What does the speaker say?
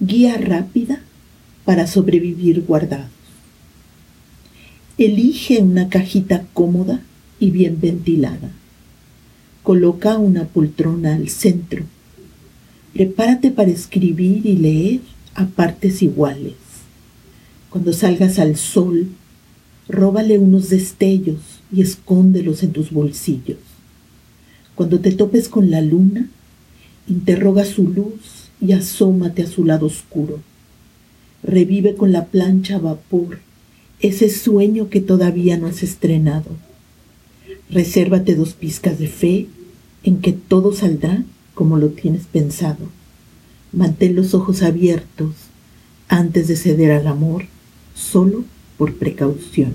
guía rápida para sobrevivir guardados. Elige una cajita cómoda y bien ventilada. Coloca una poltrona al centro. Prepárate para escribir y leer a partes iguales. Cuando salgas al sol, róbale unos destellos y escóndelos en tus bolsillos. Cuando te topes con la luna, interroga su luz y asómate a su lado oscuro. Revive con la plancha a vapor ese sueño que todavía no has estrenado. Resérvate dos pizcas de fe en que todo saldrá como lo tienes pensado. Mantén los ojos abiertos antes de ceder al amor, solo por precaución.